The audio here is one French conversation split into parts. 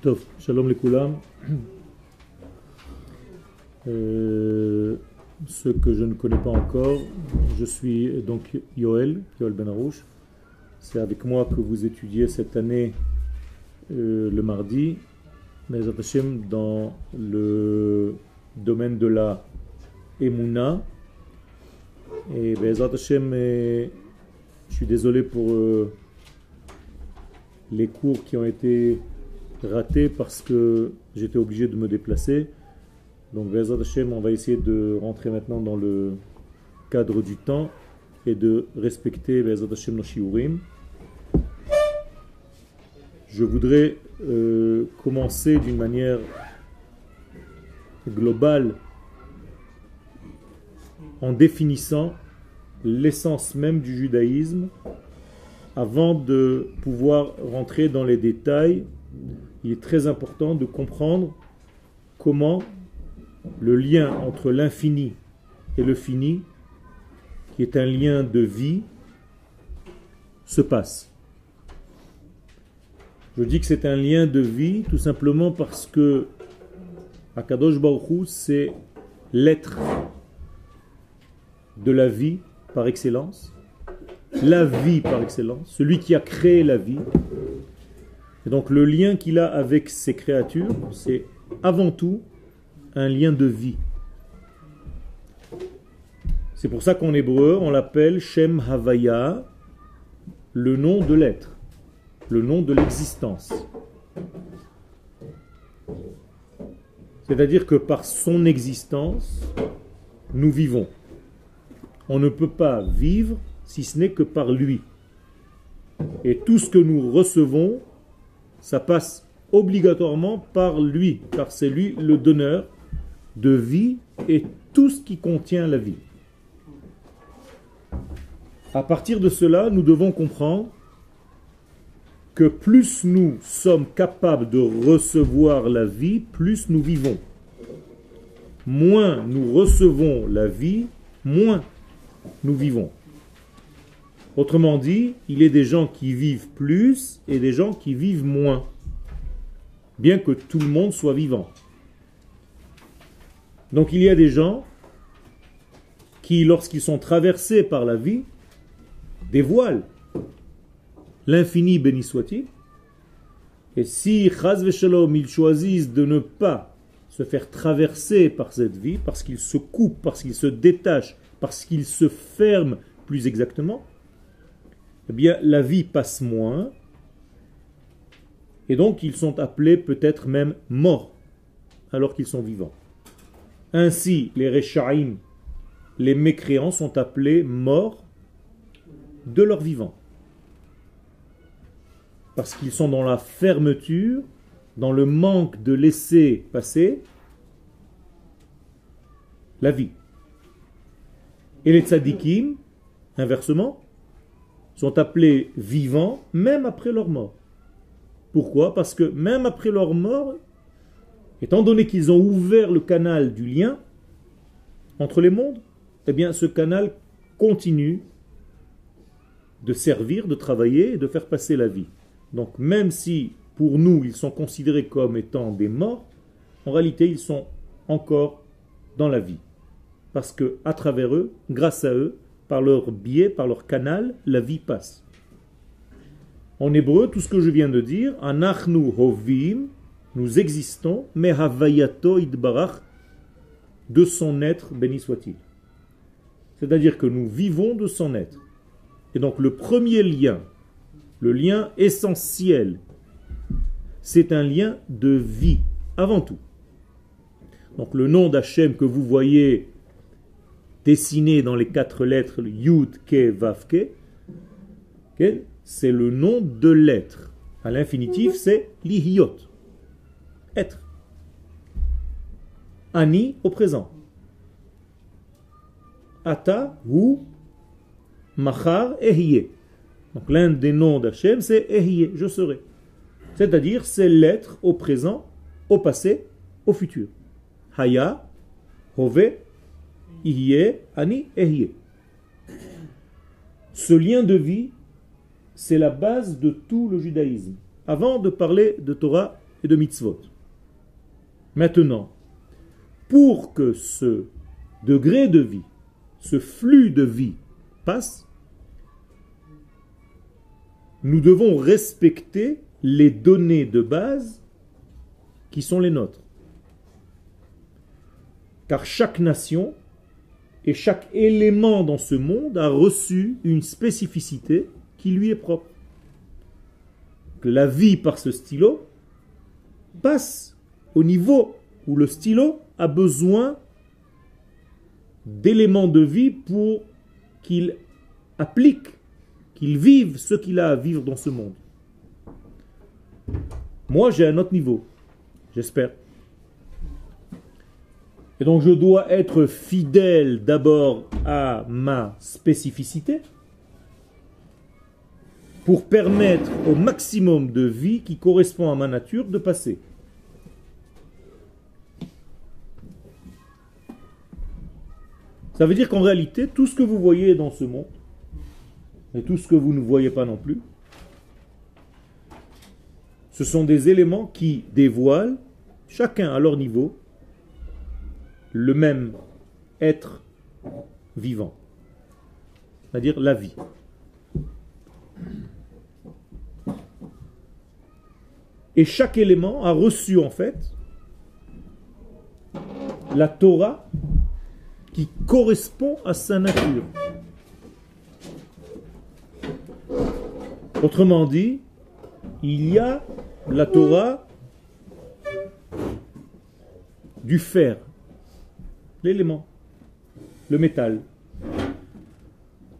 Tov, shalom les koulam. Euh, ceux que je ne connais pas encore, je suis donc Yoel, Yoel Ben Arouche. C'est avec moi que vous étudiez cette année euh, le mardi, mais dans le domaine de la Emouna. Et Bezat Hashem, je suis désolé pour euh, les cours qui ont été ratés parce que j'étais obligé de me déplacer. Donc Bezat Hashem, on va essayer de rentrer maintenant dans le cadre du temps et de respecter Bezat Hashem nos shiurim. Je voudrais euh, commencer d'une manière globale en définissant l'essence même du judaïsme avant de pouvoir rentrer dans les détails. Il est très important de comprendre comment le lien entre l'infini et le fini, qui est un lien de vie, se passe. Je dis que c'est un lien de vie tout simplement parce que Akadosh Baruch c'est l'être de la vie par excellence, la vie par excellence, celui qui a créé la vie. Et donc le lien qu'il a avec ses créatures, c'est avant tout un lien de vie. C'est pour ça qu'en hébreu, on l'appelle Shem Havaya, le nom de l'être, le nom de l'existence. C'est-à-dire que par son existence, nous vivons. On ne peut pas vivre si ce n'est que par lui. Et tout ce que nous recevons, ça passe obligatoirement par lui, car c'est lui le donneur de vie et tout ce qui contient la vie. À partir de cela, nous devons comprendre que plus nous sommes capables de recevoir la vie, plus nous vivons. Moins nous recevons la vie, moins nous vivons. Autrement dit, il a des gens qui vivent plus et des gens qui vivent moins, bien que tout le monde soit vivant. Donc il y a des gens qui, lorsqu'ils sont traversés par la vie, dévoilent l'infini béni soit-il. Et si, chaz ils choisissent de ne pas se faire traverser par cette vie, parce qu'ils se coupent, parce qu'ils se détachent, parce qu'ils se ferment plus exactement, eh bien la vie passe moins, et donc ils sont appelés peut-être même morts, alors qu'ils sont vivants. Ainsi, les Rechaim, les mécréants, sont appelés morts de leur vivant. Parce qu'ils sont dans la fermeture, dans le manque de laisser passer la vie. Et les tzadikim, inversement, sont appelés vivants même après leur mort. Pourquoi? Parce que même après leur mort, Étant donné qu'ils ont ouvert le canal du lien entre les mondes, eh bien ce canal continue de servir, de travailler et de faire passer la vie. Donc même si pour nous ils sont considérés comme étant des morts, en réalité ils sont encore dans la vie. Parce que à travers eux, grâce à eux, par leur biais, par leur canal, la vie passe. En hébreu, tout ce que je viens de dire, anachnu hovim, nous existons, mais havayato idbarach, de son être, béni soit-il. C'est-à-dire que nous vivons de son être. Et donc le premier lien, le lien essentiel, c'est un lien de vie, avant tout. Donc le nom d'Hachem que vous voyez dessiné dans les quatre lettres, Yud, Ke, Vav, Ke, c'est le nom de l'être. À l'infinitif, c'est l'Ihyot être. Ani au présent. Ata, ou Machar, Ehiyé. Donc l'un des noms d'Hachem, c'est Ehiyé, je serai. C'est-à-dire, c'est l'être au présent, au passé, au futur. Haya, Hove, Ani, Ehiyé. Ce lien de vie, c'est la base de tout le judaïsme. Avant de parler de Torah et de mitzvot. Maintenant, pour que ce degré de vie, ce flux de vie passe, nous devons respecter les données de base qui sont les nôtres. Car chaque nation et chaque élément dans ce monde a reçu une spécificité qui lui est propre. La vie par ce stylo passe au niveau où le stylo a besoin d'éléments de vie pour qu'il applique, qu'il vive ce qu'il a à vivre dans ce monde. Moi, j'ai un autre niveau, j'espère. Et donc je dois être fidèle d'abord à ma spécificité pour permettre au maximum de vie qui correspond à ma nature de passer. Ça veut dire qu'en réalité, tout ce que vous voyez dans ce monde, et tout ce que vous ne voyez pas non plus, ce sont des éléments qui dévoilent, chacun à leur niveau, le même être vivant, c'est-à-dire la vie. Et chaque élément a reçu en fait la Torah qui correspond à sa nature. Autrement dit, il y a la Torah du fer, l'élément, le métal.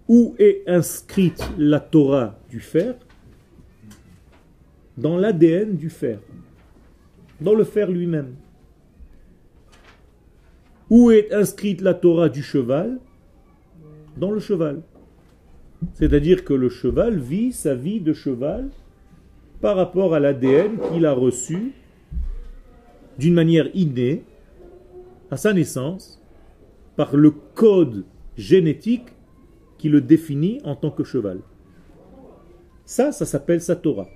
Où est inscrite la Torah du fer? Dans l'ADN du fer, dans le fer lui-même. Où est inscrite la Torah du cheval? Dans le cheval. C'est-à-dire que le cheval vit sa vie de cheval par rapport à l'ADN qu'il a reçu d'une manière innée à sa naissance par le code génétique qui le définit en tant que cheval. Ça, ça s'appelle sa Torah.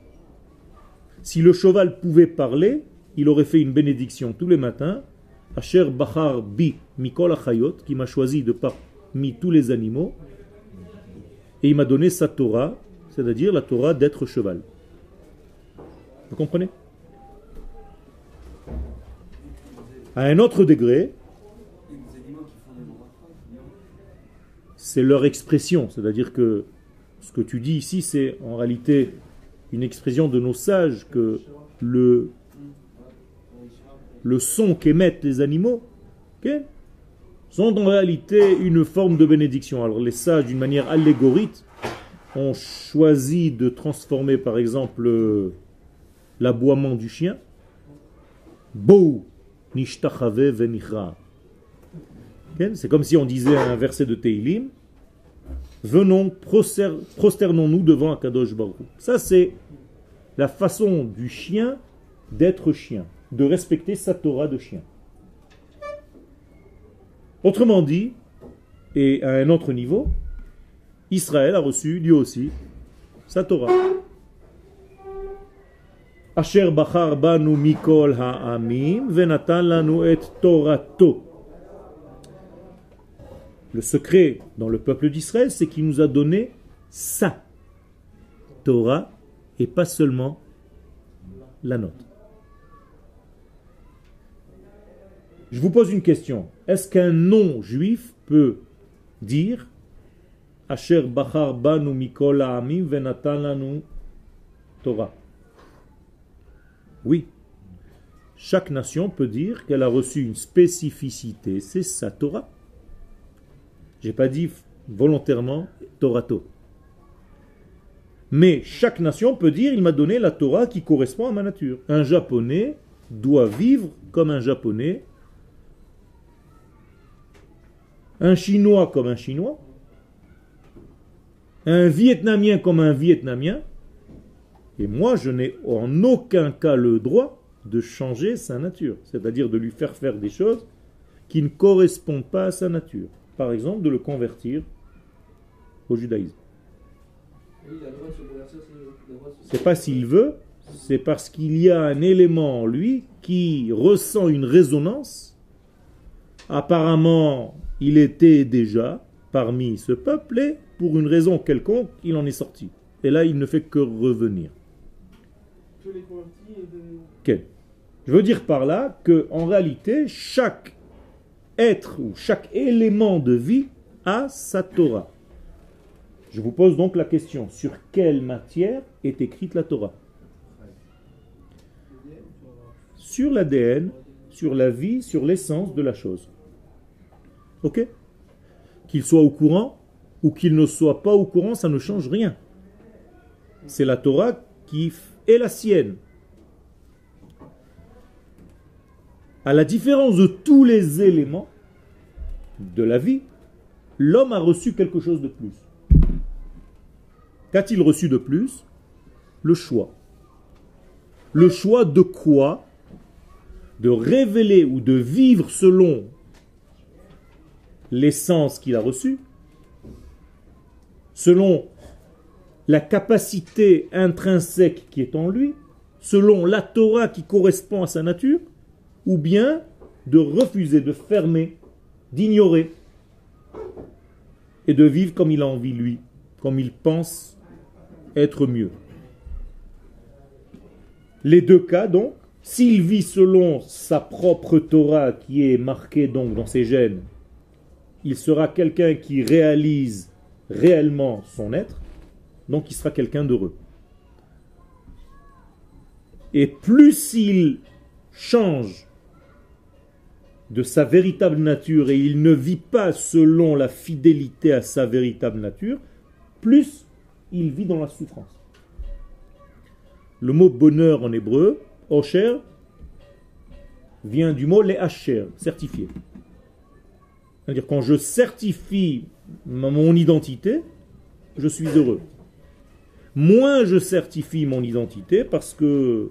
Si le cheval pouvait parler, il aurait fait une bénédiction tous les matins Asher Bahar Bi Mikol Achayot, qui m'a choisi de parmi tous les animaux, et il m'a donné sa Torah, c'est-à-dire la Torah d'être cheval. Vous comprenez? À un autre degré, c'est leur expression, c'est-à-dire que ce que tu dis ici, c'est en réalité une expression de nos sages que le le son qu'émettent les animaux, sont en réalité une forme de bénédiction. Alors les sages, d'une manière allégorique, ont choisi de transformer par exemple l'aboiement du chien. Bou nishtachave venichra. C'est comme si on disait un verset de Teilim Venons, prosternons-nous devant Akadosh Baruch. Ça, c'est la façon du chien d'être chien de respecter sa Torah de chien. Autrement dit, et à un autre niveau, Israël a reçu lui aussi sa Torah. Asher bachar banu mikol ha'amim et torato. Le secret dans le peuple d'Israël, c'est qu'il nous a donné sa Torah et pas seulement la nôtre. Je vous pose une question. Est-ce qu'un non-juif peut dire Asher Bachar Banu Mikol Amim Venatan Torah? Oui. Chaque nation peut dire qu'elle a reçu une spécificité, c'est sa Torah. J'ai pas dit volontairement Torato. Mais chaque nation peut dire il m'a donné la Torah qui correspond à ma nature. Un japonais doit vivre comme un japonais un Chinois comme un Chinois, un Vietnamien comme un Vietnamien, et moi je n'ai en aucun cas le droit de changer sa nature, c'est-à-dire de lui faire faire des choses qui ne correspondent pas à sa nature. Par exemple, de le convertir au judaïsme. C'est pas s'il veut, c'est parce qu'il y a un élément en lui qui ressent une résonance. Apparemment, il était déjà parmi ce peuple et pour une raison quelconque, il en est sorti. Et là, il ne fait que revenir. Je veux dire par là que en réalité, chaque être ou chaque élément de vie a sa Torah. Je vous pose donc la question, sur quelle matière est écrite la Torah? Sur l'ADN, sur la vie, sur l'essence de la chose. Ok? Qu'il soit au courant ou qu'il ne soit pas au courant, ça ne change rien. C'est la Torah qui est la sienne. À la différence de tous les éléments de la vie, l'homme a reçu quelque chose de plus. Qu'a-t-il reçu de plus? Le choix. Le choix de quoi? De révéler ou de vivre selon l'essence qu'il a reçue, selon la capacité intrinsèque qui est en lui, selon la Torah qui correspond à sa nature, ou bien de refuser, de fermer, d'ignorer et de vivre comme il a envie lui, comme il pense être mieux. Les deux cas, donc, s'il vit selon sa propre Torah qui est marquée donc dans ses gènes, il sera quelqu'un qui réalise réellement son être, donc il sera quelqu'un d'heureux. Et plus il change de sa véritable nature et il ne vit pas selon la fidélité à sa véritable nature, plus il vit dans la souffrance. Le mot bonheur en hébreu, osher, vient du mot lehacher, certifié. C'est-à-dire quand je certifie mon identité, je suis heureux. Moins je certifie mon identité parce que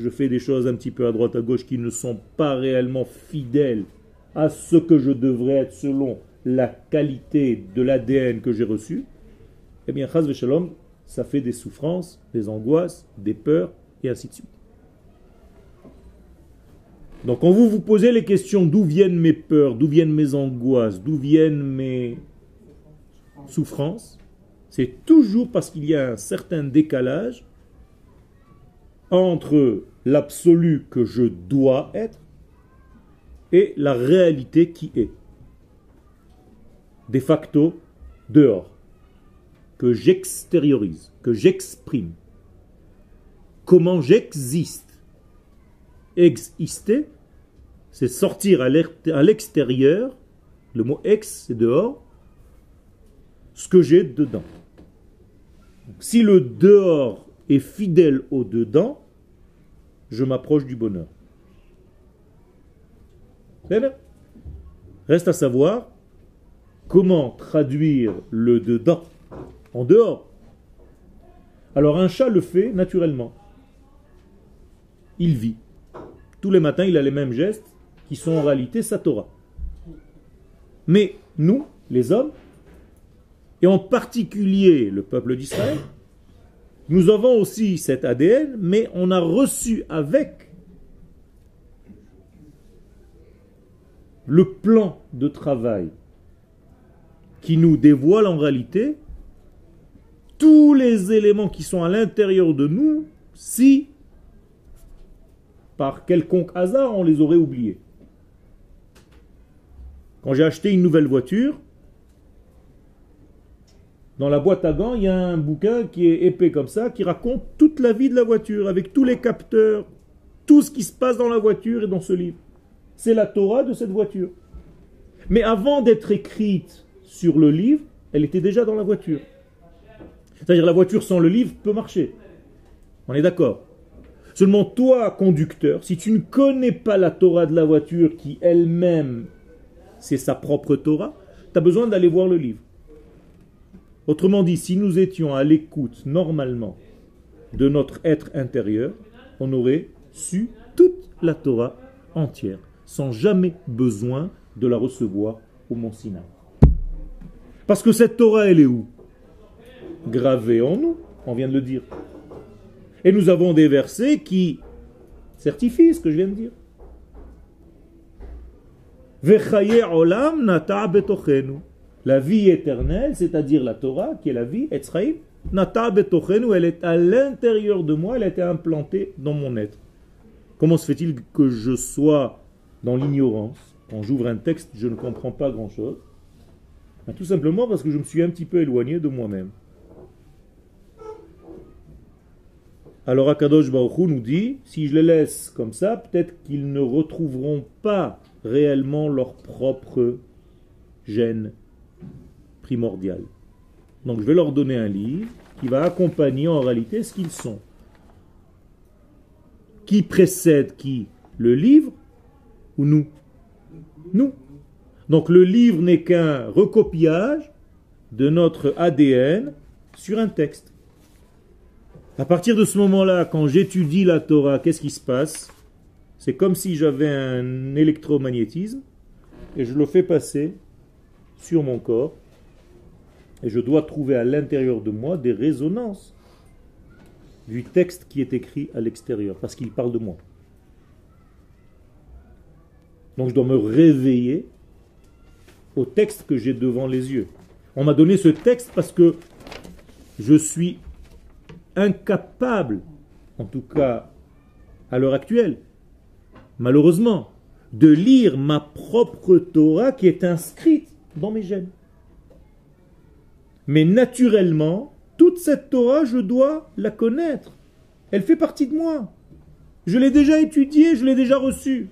je fais des choses un petit peu à droite à gauche qui ne sont pas réellement fidèles à ce que je devrais être selon la qualité de l'ADN que j'ai reçu, eh bien, Chaz Shalom, ça fait des souffrances, des angoisses, des peurs, et ainsi de suite. Donc quand vous vous posez les questions d'où viennent mes peurs, d'où viennent mes angoisses, d'où viennent mes souffrances, c'est toujours parce qu'il y a un certain décalage entre l'absolu que je dois être et la réalité qui est. De facto, dehors que j'extériorise, que j'exprime. Comment j'existe Exister, c'est sortir à l'extérieur, le mot ex, c'est dehors, ce que j'ai dedans. si le dehors est fidèle au dedans, je m'approche du bonheur. Reste à savoir comment traduire le dedans en dehors. Alors un chat le fait naturellement. Il vit. Tous les matins, il a les mêmes gestes qui sont en réalité sa Torah. Mais nous, les hommes, et en particulier le peuple d'Israël, nous avons aussi cet ADN, mais on a reçu avec le plan de travail qui nous dévoile en réalité tous les éléments qui sont à l'intérieur de nous si, par quelconque hasard, on les aurait oubliés. Quand j'ai acheté une nouvelle voiture, dans la boîte à gants, il y a un bouquin qui est épais comme ça, qui raconte toute la vie de la voiture, avec tous les capteurs, tout ce qui se passe dans la voiture et dans ce livre. C'est la Torah de cette voiture. Mais avant d'être écrite sur le livre, elle était déjà dans la voiture. C'est-à-dire la voiture sans le livre peut marcher. On est d'accord. Seulement toi, conducteur, si tu ne connais pas la Torah de la voiture qui elle-même, c'est sa propre Torah, tu as besoin d'aller voir le livre. Autrement dit, si nous étions à l'écoute normalement de notre être intérieur, on aurait su toute la Torah entière, sans jamais besoin de la recevoir au Mont Sinaï. Parce que cette Torah, elle est où? Gravé en nous, on vient de le dire. Et nous avons des versets qui certifient ce que je viens de dire. olam nata betochenu. La vie éternelle, c'est-à-dire la Torah, qui est la vie, Etzraïm, nata betochenu, elle est à l'intérieur de moi, elle a été implantée dans mon être. Comment se fait-il que je sois dans l'ignorance? Quand j'ouvre un texte, je ne comprends pas grand-chose. Ben, tout simplement parce que je me suis un petit peu éloigné de moi-même. Alors Akadosh Baruch nous dit, si je les laisse comme ça, peut-être qu'ils ne retrouveront pas réellement leur propre gène primordial. Donc je vais leur donner un livre qui va accompagner en réalité ce qu'ils sont. Qui précède qui? Le livre ou nous? Nous. Donc le livre n'est qu'un recopiage de notre ADN sur un texte. À partir de ce moment-là, quand j'étudie la Torah, qu'est-ce qui se passe? C'est comme si j'avais un électromagnétisme et je le fais passer sur mon corps et je dois trouver à l'intérieur de moi des résonances du texte qui est écrit à l'extérieur, parce qu'il parle de moi. Donc je dois me réveiller au texte que j'ai devant les yeux. On m'a donné ce texte parce que je suis incapable, en tout cas à l'heure actuelle, malheureusement, de lire ma propre Torah qui est inscrite dans mes gènes. Mais naturellement, toute cette Torah, je dois la connaître. Elle fait partie de moi. Je l'ai déjà étudiée, je l'ai déjà reçue.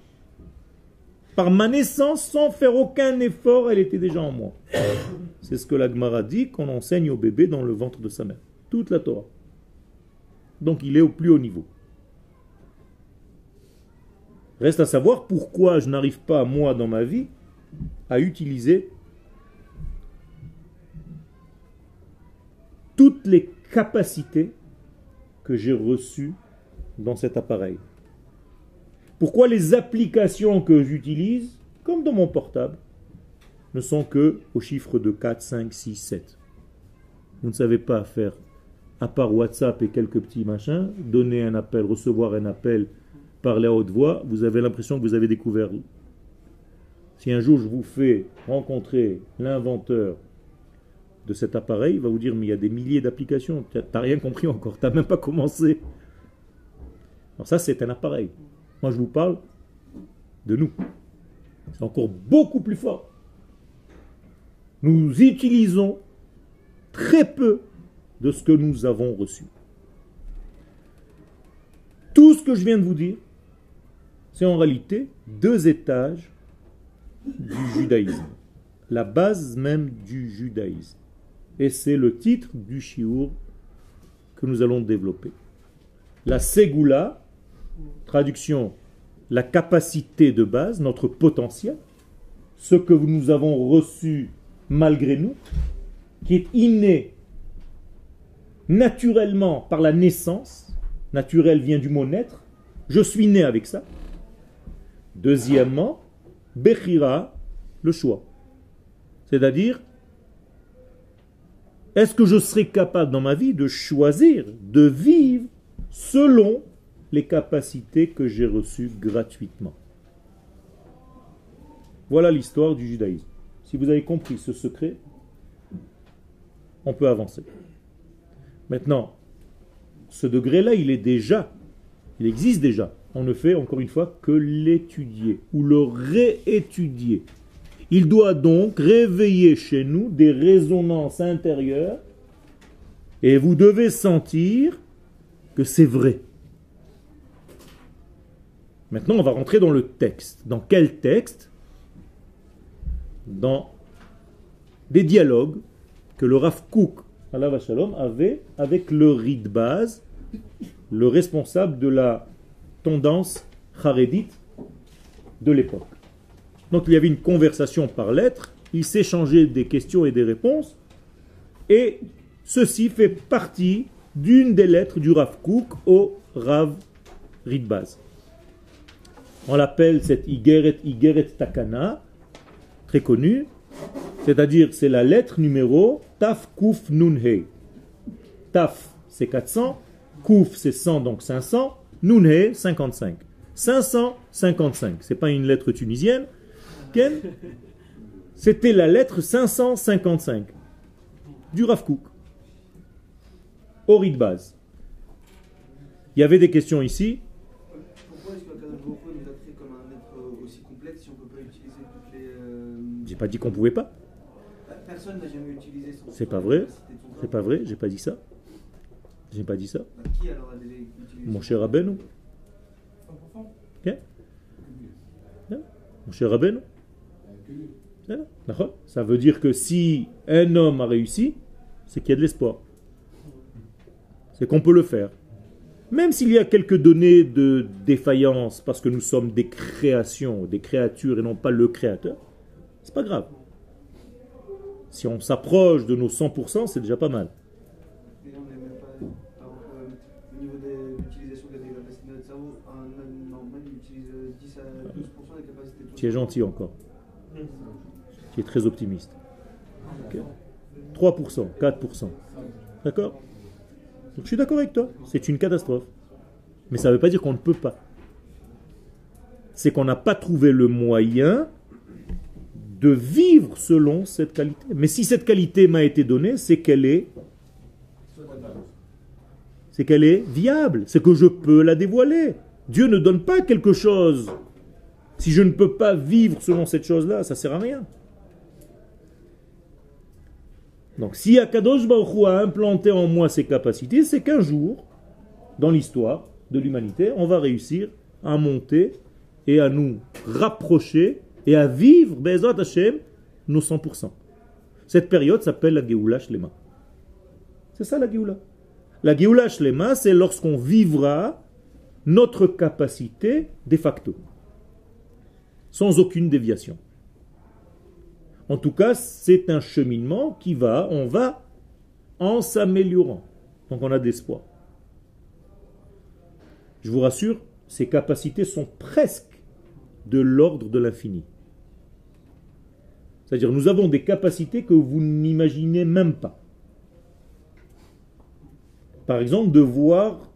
Par ma naissance, sans faire aucun effort, elle était déjà en moi. C'est ce que la Gemara dit qu'on enseigne au bébé dans le ventre de sa mère. Toute la Torah. Donc il est au plus haut niveau. Reste à savoir pourquoi je n'arrive pas, moi, dans ma vie, à utiliser toutes les capacités que j'ai reçues dans cet appareil. Pourquoi les applications que j'utilise, comme dans mon portable, ne sont que au chiffre de 4, 5, 6, 7 Vous ne savez pas faire à part WhatsApp et quelques petits machins, donner un appel, recevoir un appel, parler à haute voix, vous avez l'impression que vous avez découvert. Si un jour je vous fais rencontrer l'inventeur de cet appareil, il va vous dire mais il y a des milliers d'applications, tu n'as rien compris encore, tu n'as même pas commencé. Alors ça c'est un appareil. Moi je vous parle de nous. C'est encore beaucoup plus fort. Nous utilisons très peu de ce que nous avons reçu. Tout ce que je viens de vous dire, c'est en réalité deux étages du judaïsme, la base même du judaïsme. Et c'est le titre du shiur que nous allons développer. La Ségoula, traduction, la capacité de base, notre potentiel, ce que nous avons reçu malgré nous, qui est inné naturellement par la naissance, naturel vient du mot naître, je suis né avec ça. Deuxièmement, Bechira, le choix. C'est-à-dire, est-ce que je serai capable dans ma vie de choisir, de vivre selon les capacités que j'ai reçues gratuitement? Voilà l'histoire du judaïsme. Si vous avez compris ce secret, on peut avancer. Maintenant, ce degré-là, il est déjà, il existe déjà. On ne fait encore une fois que l'étudier ou le réétudier. Il doit donc réveiller chez nous des résonances intérieures et vous devez sentir que c'est vrai. Maintenant, on va rentrer dans le texte. Dans quel texte? Dans des dialogues que le Rav Kook Shalom, avait avec le base, le responsable de la tendance charédite de l'époque. Donc il y avait une conversation par lettre, il s'échangeait des questions et des réponses, et ceci fait partie d'une des lettres du Rav Kook au Rav Ridbaz. On l'appelle cette Igeret Igeret Takana, très connue, c'est-à-dire c'est la lettre numéro Taf Kuf Nun Taf, c'est 400. Kouf, c'est 100, donc 500. Nounhe, 55. 555. C'est pas une lettre tunisienne. C'était la lettre 555 du Rav Kook. Ori de base. Il y avait des questions ici. Pourquoi est-ce que nous a créé comme un être aussi complexe si on ne peut pas utiliser toutes les. euh, J'ai pas dit qu'on pouvait pas. Personne n'a jamais utilisé son. C'est pas vrai. C'est pas vrai, j'ai pas dit ça. J'ai pas dit ça. Bah, Qui alors a déjà utilisé Mon cher Rabbeinu. 100% Ok Mon cher Rabbeinu. Ça veut dire que si un homme a réussi, c'est qu'il y a de l'espoir. C'est qu'on peut le faire. Même s'il y a quelques données de défaillance, parce que nous sommes des créations, des créatures et non pas le créateur, c'est pas grave. Si on s'approche de nos 100%, c'est déjà pas mal. Euh, euh, 10 à 12% des capacités de son Tu es gentil encore. Tu es très optimiste. Ok 3%, 4%. D'accord? Je suis d'accord avec toi. C'est une catastrophe. Mais ça ne veut pas dire qu'on ne peut pas. C'est qu'on n'a pas trouvé le moyen de vivre selon cette qualité. Mais si cette qualité m'a été donnée, c'est qu'elle est c'est qu'elle est viable, c'est que je peux la dévoiler. Dieu ne donne pas quelque chose. Si je ne peux pas vivre selon cette chose-là, ça sert à rien. Donc si Akadosh Baruch a implanté en moi ces capacités, c'est qu'un jour, dans l'histoire de l'humanité, on va réussir à monter et à nous rapprocher et à vivre, Bezat Hashem, nos 100%. Cette période s'appelle la Geoula Shlema. C'est ça la Geoula. La Geoula Shlema, c'est lorsqu'on vivra notre capacité de facto, sans aucune déviation. En tout cas, c'est un cheminement qui va, on va en s'améliorant. Donc on a d'espoir. Je vous rassure, ces capacités sont presque de l'ordre de l'infini. C'est-à-dire, nous avons des capacités que vous n'imaginez même pas. Par exemple, de voir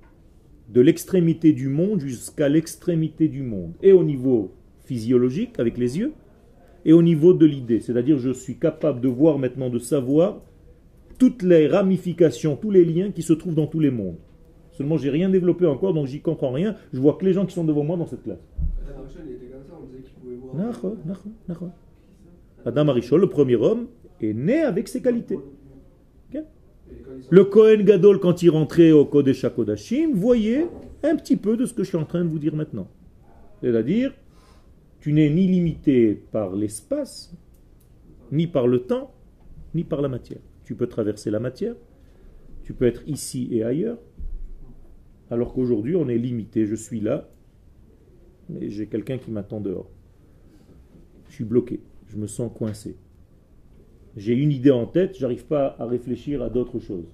de l'extrémité du monde jusqu'à l'extrémité du monde, et au niveau physiologique, avec les yeux, et au niveau de l'idée. C'est-à-dire, je suis capable de voir maintenant, de savoir toutes les ramifications, tous les liens qui se trouvent dans tous les mondes. Seulement, j'ai rien développé encore, donc j'y comprends rien. Je vois que les gens qui sont devant moi dans cette classe. Adam Arishon, le premier homme, est né avec ses qualités. Le Kohen Gadol, quand il rentrait au Kodesh HaKodashim, voyait un petit peu de ce que je suis en train de vous dire maintenant. C'est-à-dire, tu n'es ni limité par l'espace, ni par le temps, ni par la matière. Tu peux traverser la matière, tu peux être ici et ailleurs, alors qu'aujourd'hui on est limité. Je suis là, mais j'ai quelqu'un qui m'attend dehors. Je suis bloqué, je me sens coincé. J'ai une idée en tête, j'arrive pas à réfléchir à d'autres choses.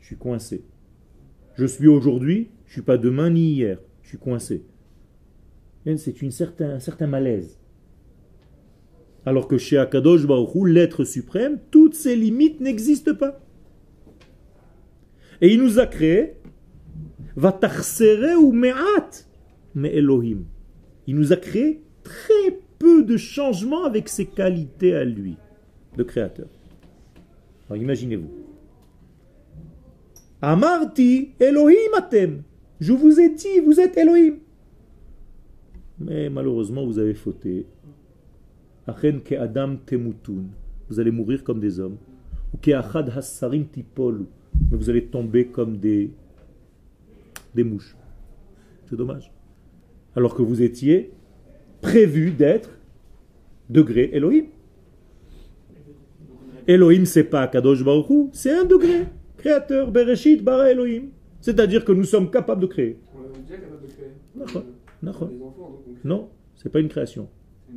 Je suis coincé. Je suis aujourd'hui, je suis pas demain ni hier. Je suis coincé. Et C'est un certain malaise. Alors que chez Akadosh Baruch Hu, l'être suprême, toutes ces limites n'existent pas. Et il nous a créé Vatarsere ou Me'at mais Elohim. Il nous a créé très peu de changements avec ses qualités à lui, de créateur. Alors imaginez-vous. Amarti Elohim atem. Je vous ai dit, vous êtes Elohim. Mais malheureusement, vous avez fauté. Achen ke Adam temutun. Vous allez mourir comme des hommes. Ou ke achad hassarim tipolu. Mais vous allez tomber comme des, des mouches. C'est dommage. Alors que vous étiez prévu d'être degré Elohim. Elohim, c'est pas Kadosh Baruch c'est un degré. Créateur, Bereshit, Bara Elohim. C'est-à-dire que nous sommes capables de créer. On est déjà capable de créer. D'accord. D'accord. Des enfants, donc on crée. Non, c'est pas une création.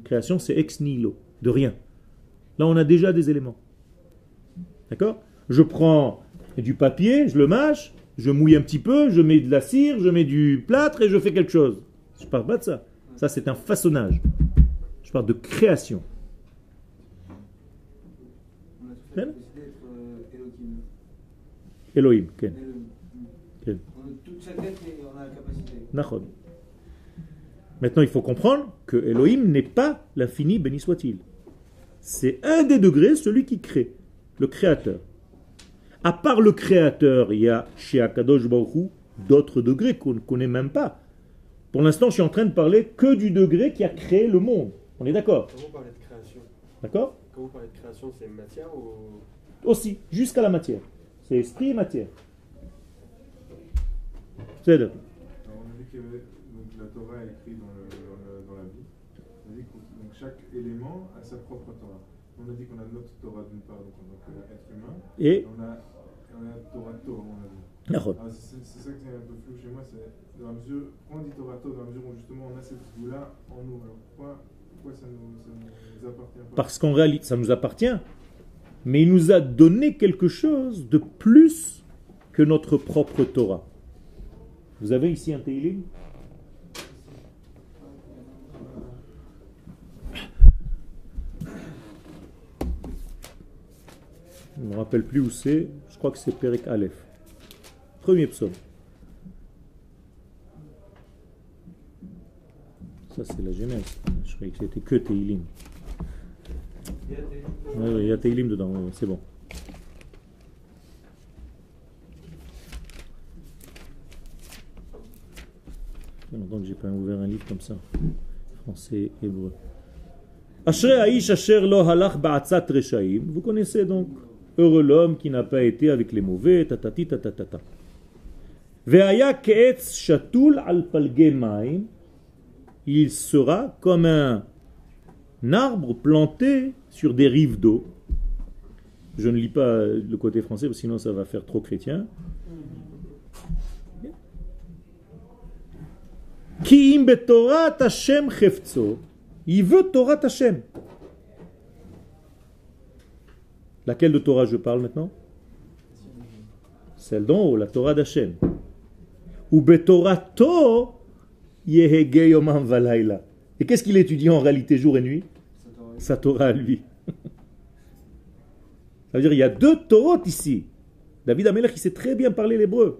Création, c'est ex nihilo, de rien. Là, on a déjà des éléments. D'accord? Je prends du papier, je le mâche, je mouille un petit peu, je mets de la cire, je mets du plâtre et je fais quelque chose. Je parle pas de ça. Ça, c'est un façonnage. Je parle de création. Hein? euh, Elohim. Elohim, Ken. Ken. On a chaque lettre, et on a la capacité. Maintenant, il faut comprendre que Elohim n'est pas l'infini, béni soit-il. C'est un des degrés, celui qui crée, le créateur. À part le créateur, il y a chez Akadosh Baruch d'autres degrés qu'on ne connaît même pas. Pour l'instant, je suis en train de parler que du degré qui a créé le monde. On est d'accord Quand vous parlez de création, D'accord? Quand vous parlez de création, c'est matière ou? Aussi, jusqu'à la matière. C'est esprit et matière. C'est Alors, Torah est écrite dans, le- dans le- dans la vie. On a dit que donc, chaque élément a sa propre Torah. On a dit qu'on a notre Torah d'une part, donc en tant qu'être humain. Et Et on a, on a Torah Torah, on a dit. C'est ça qui est un peu flou chez moi, c'est dans la mesure, quand on dit Torah Torah, dans la mesure où justement on a cette goût-là en nous. Alors pourquoi, pourquoi ça, nous, ça nous appartient pas? Parce qu'en réalité, ça nous appartient. Mais il nous a donné quelque chose de plus que notre propre Torah. Vous avez ici un Teilim? Je ne me rappelle plus où c'est. Je crois que c'est Perek Aleph. Premier psaume. Ça, c'est la Genèse. Je croyais que c'était que Teilim. Il y a Teilim dedans, c'est bon. Que j'ai pas ouvert un livre comme ça. Français, hébreu. Vous connaissez donc. Heureux l'homme qui n'a pas été avec les mauvais, tatati tatatata. Ve'aya shatul al. Il sera comme un arbre planté sur des rives d'eau. Je ne lis pas le côté français, sinon ça va faire trop chrétien. Ki im Hashem. Il veut Torah Hashem. Laquelle de Torah je parle maintenant? Celle d'en haut, la Torah d'Hashem. Ou yehege yomam valayla. Et qu'est-ce qu'il étudie en réalité jour et nuit? Sa Torah lui. Ça veut dire il y a deux Torahs ici. David Amelech, il sait très bien parler l'hébreu.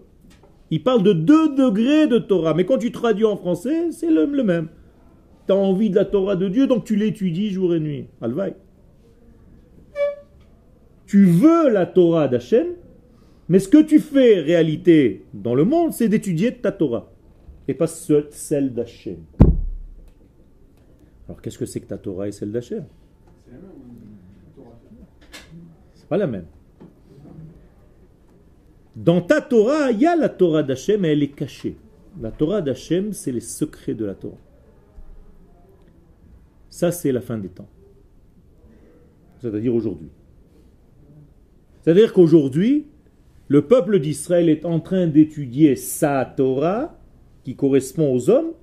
Il parle de deux degrés de Torah. Mais quand tu traduis en français, c'est le, le même. Tu as envie de la Torah de Dieu, donc tu l'étudies jour et nuit. Alvaï. Tu veux la Torah d'Hachem, mais ce que tu fais réalité dans le monde, c'est d'étudier ta Torah. Et pas celle d'Hachem. Alors qu'est-ce que c'est que ta Torah et celle d'Hachem? C'est pas la même. Dans ta Torah, il y a la Torah d'Hachem, mais elle est cachée. La Torah d'Hachem, c'est les secrets de la Torah. Ça, c'est la fin des temps. C'est-à-dire aujourd'hui. C'est-à-dire qu'aujourd'hui, le peuple d'Israël est en train d'étudier sa Torah, qui correspond aux hommes,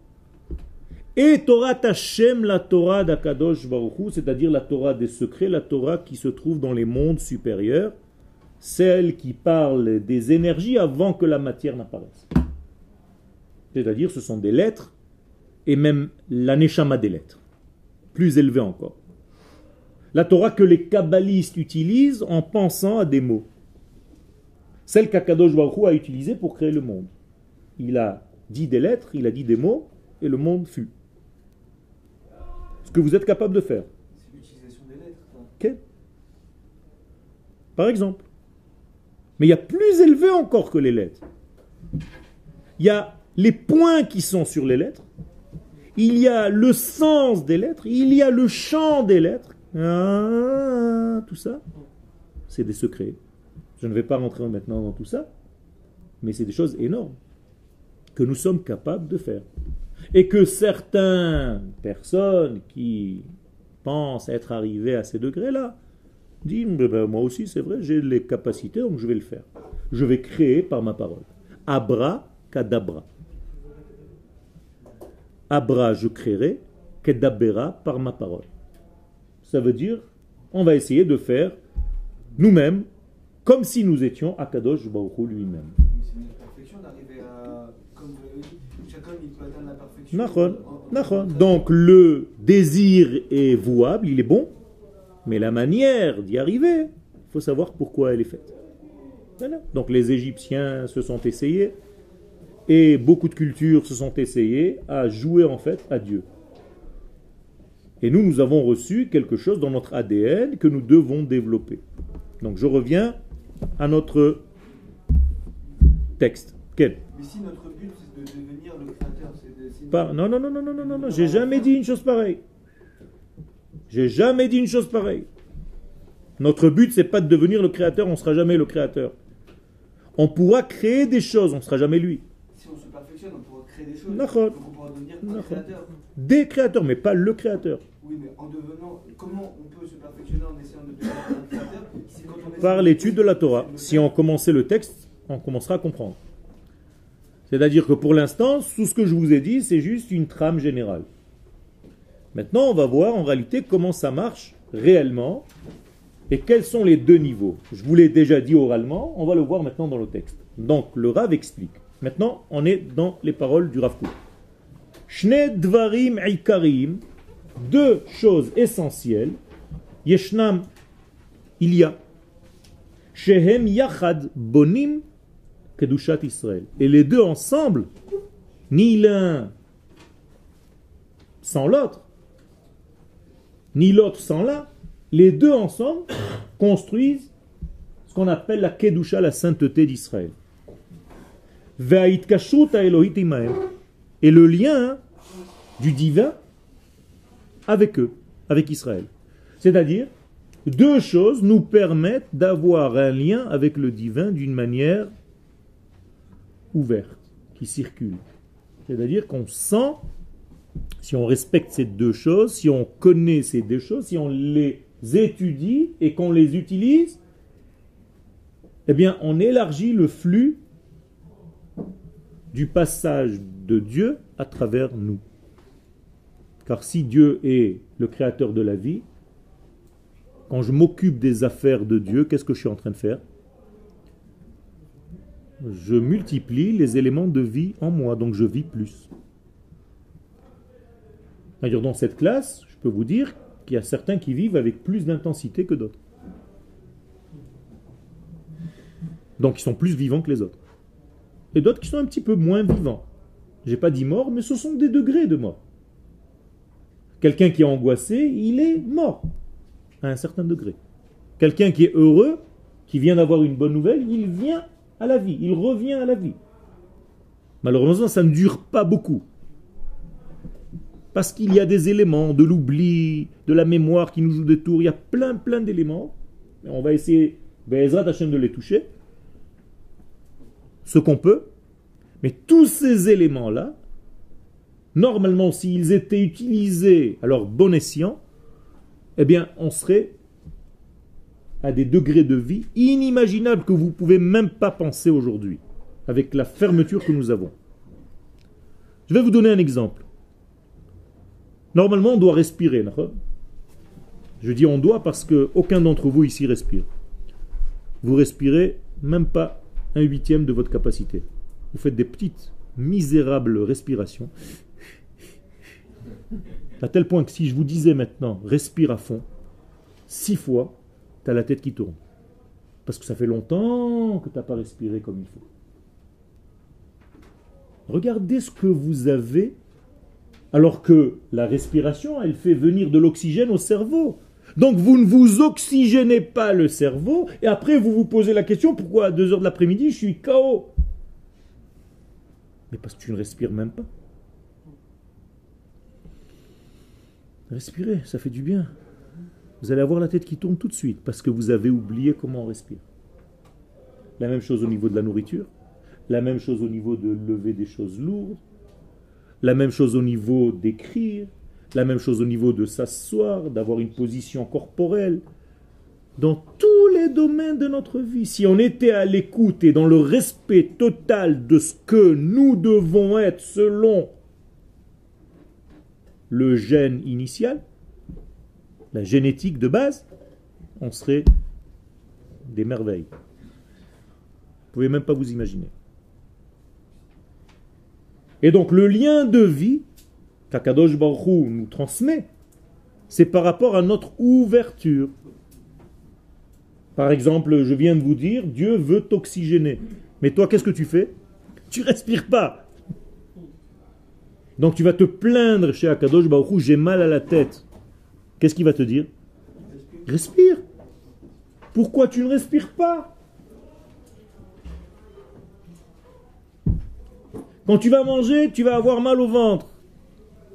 et Torah Hashem, la Torah d'Akadosh Baruch Hu, c'est-à-dire la Torah des secrets, la Torah qui se trouve dans les mondes supérieurs, celle qui parle des énergies avant que la matière n'apparaisse. C'est-à-dire ce sont des lettres, et même l'aneshama des lettres, plus élevé encore. La Torah que les kabbalistes utilisent en pensant à des mots. Celle qu'Akadosh Baruch a utilisée pour créer le monde. Il a dit des lettres, il a dit des mots, et le monde fut. Ce que vous êtes capable de faire. C'est l'utilisation des lettres. Par exemple. Mais il y a plus élevé encore que les lettres. Il y a les points qui sont sur les lettres. Il y a le sens des lettres. Il y a le chant des lettres. Ah, tout ça, c'est des secrets. Je ne vais pas rentrer maintenant dans tout ça, mais c'est des choses énormes que nous sommes capables de faire. Et que certaines personnes qui pensent être arrivées à ces degrés-là disent Ben, Moi aussi, c'est vrai, j'ai les capacités, donc je vais le faire. Je vais créer par ma parole. Abra kadabra. Abra, je créerai, kedabera par ma parole. Ça veut dire, on va essayer de faire nous-mêmes comme si nous étions Akadosh Baruch Hu lui-même. Mais c'est une perfection d'arriver à. Comme vous l'avez dit, chacun il peut atteindre la perfection. Nachon, En- en- nachon. en- Donc le désir est vouable, il est bon, mais la manière d'y arriver, il faut savoir pourquoi elle est faite. Voilà. Donc les Égyptiens se sont essayés, et beaucoup de cultures se sont essayées à jouer en fait à Dieu. Et nous, nous avons reçu quelque chose dans notre ADN que nous devons développer. Donc je reviens à notre texte. Quel? Mais si notre but c'est de devenir le créateur, c'est de. Pas- Non, non, non, non, non, non, non, non, j'ai jamais dit une chose pareille. J'ai jamais dit une chose pareille. Notre but, c'est pas de devenir le créateur, on sera jamais le créateur. On pourra créer des choses, on sera jamais lui. Si on se perfectionne, on pourra créer des choses. Donc on pourra devenir un créateur. Des créateurs, mais pas le créateur. Oui, mais en devenant. Comment on peut se perfectionner en essayant de devenir un créateur si quand on essaie Par l'étude de la Torah. Si on commençait le texte, on commencera à comprendre. C'est-à-dire que pour l'instant, tout ce que je vous ai dit, c'est juste une trame générale. Maintenant, on va voir en réalité comment ça marche réellement et quels sont les deux niveaux. Je vous l'ai déjà dit oralement, on va le voir maintenant dans le texte. Donc, le Rav explique. Maintenant, on est dans les paroles du Rav Kook. Shne dvarim ikarim, deux choses essentielles. Yeshnam, il y a. Shehem yachad bonim kedushat Israël. Et les deux ensemble, ni l'un sans l'autre, ni l'autre sans l'un, les deux ensemble construisent ce qu'on appelle la kedusha, la sainteté d'Israël. Et le lien du divin avec eux, avec Israël. C'est-à-dire, deux choses nous permettent d'avoir un lien avec le divin d'une manière ouverte, qui circule. C'est-à-dire qu'on sent, si on respecte ces deux choses, si on connaît ces deux choses, si on les étudie et qu'on les utilise, eh bien, on élargit le flux du passage de Dieu à travers nous. Car si Dieu est le créateur de la vie, quand je m'occupe des affaires de Dieu, qu'est-ce que je suis en train de faire? Je multiplie les éléments de vie en moi, donc je vis plus. D'ailleurs, dans cette classe, je peux vous dire qu'il y a certains qui vivent avec plus d'intensité que d'autres. Donc ils sont plus vivants que les autres. Et d'autres qui sont un petit peu moins vivants. J'ai pas dit mort, mais ce sont des degrés de mort. Quelqu'un qui est angoissé, il est mort à un certain degré. Quelqu'un qui est heureux, qui vient d'avoir une bonne nouvelle, il vient à la vie, il revient à la vie. Malheureusement, ça ne dure pas beaucoup. Parce qu'il y a des éléments, de l'oubli, de la mémoire qui nous joue des tours, il y a plein, plein d'éléments. On va essayer, Bezrat Hashem, de les toucher, ce qu'on peut. Mais tous ces éléments-là, normalement, s'ils étaient utilisés à leur bon escient, eh bien, on serait à des degrés de vie inimaginables que vous ne pouvez même pas penser aujourd'hui, avec la fermeture que nous avons. Je vais vous donner un exemple. Normalement, on doit respirer. Je dis on doit parce que aucun d'entre vous ici respire. Vous respirez même pas un huitième de votre capacité. Vous faites des petites, misérables respirations. À tel point que si je vous disais maintenant, respire à fond, six fois, tu as la tête qui tourne. Parce que ça fait longtemps que tu n'as pas respiré comme il faut. Regardez ce que vous avez, alors que la respiration, elle fait venir de l'oxygène au cerveau. Donc vous ne vous oxygénez pas le cerveau, et après vous vous posez la question, pourquoi à 2 heures de l'après-midi je suis KO Mais parce que tu ne respires même pas. Respirez, ça fait du bien. Vous allez avoir la tête qui tourne tout de suite parce que vous avez oublié comment on respire. La même chose au niveau de la nourriture, la même chose au niveau de lever des choses lourdes, la même chose au niveau d'écrire, la même chose au niveau de s'asseoir, d'avoir une position corporelle. Dans tous les domaines de notre vie, si on était à l'écoute et dans le respect total de ce que nous devons être selon le gène initial, la génétique de base, on serait des merveilles. Vous pouvez même pas vous imaginer. Et donc le lien de vie qu'Akadosh Baruch nous transmet, c'est par rapport à notre ouverture. Par exemple, je viens de vous dire, Dieu veut t'oxygéner. Mais toi, qu'est-ce que tu fais? Tu respires pas. Donc tu vas te plaindre chez Akadosh Baruch j'ai mal à la tête. Qu'est-ce qu'il va te dire? Respire. Pourquoi tu ne respires pas? Quand tu vas manger, tu vas avoir mal au ventre.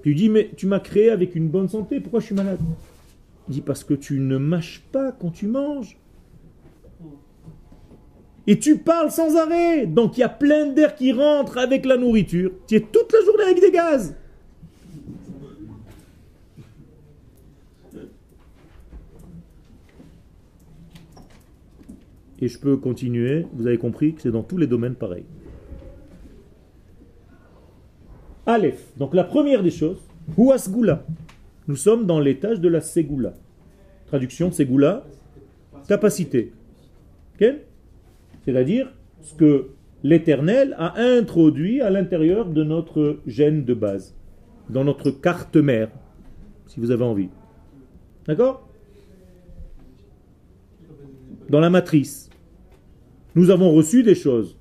Tu dis, mais tu m'as créé avec une bonne santé, pourquoi je suis malade? Il dit, parce que tu ne mâches pas quand tu manges. Et tu parles sans arrêt. Donc il y a plein d'air qui rentre avec la nourriture. Tu es toute la journée avec des gaz. Et je peux continuer. Vous avez compris que c'est dans tous les domaines pareil. Aleph. Donc la première des choses, Huasgula. Nous sommes dans l'étage de la Segula. Traduction de Segula, capacité. Ok? C'est-à-dire ce que l'Éternel a introduit à l'intérieur de notre gène de base, dans notre carte mère, si vous avez envie. D'accord? Dans la matrice. Nous avons reçu des choses.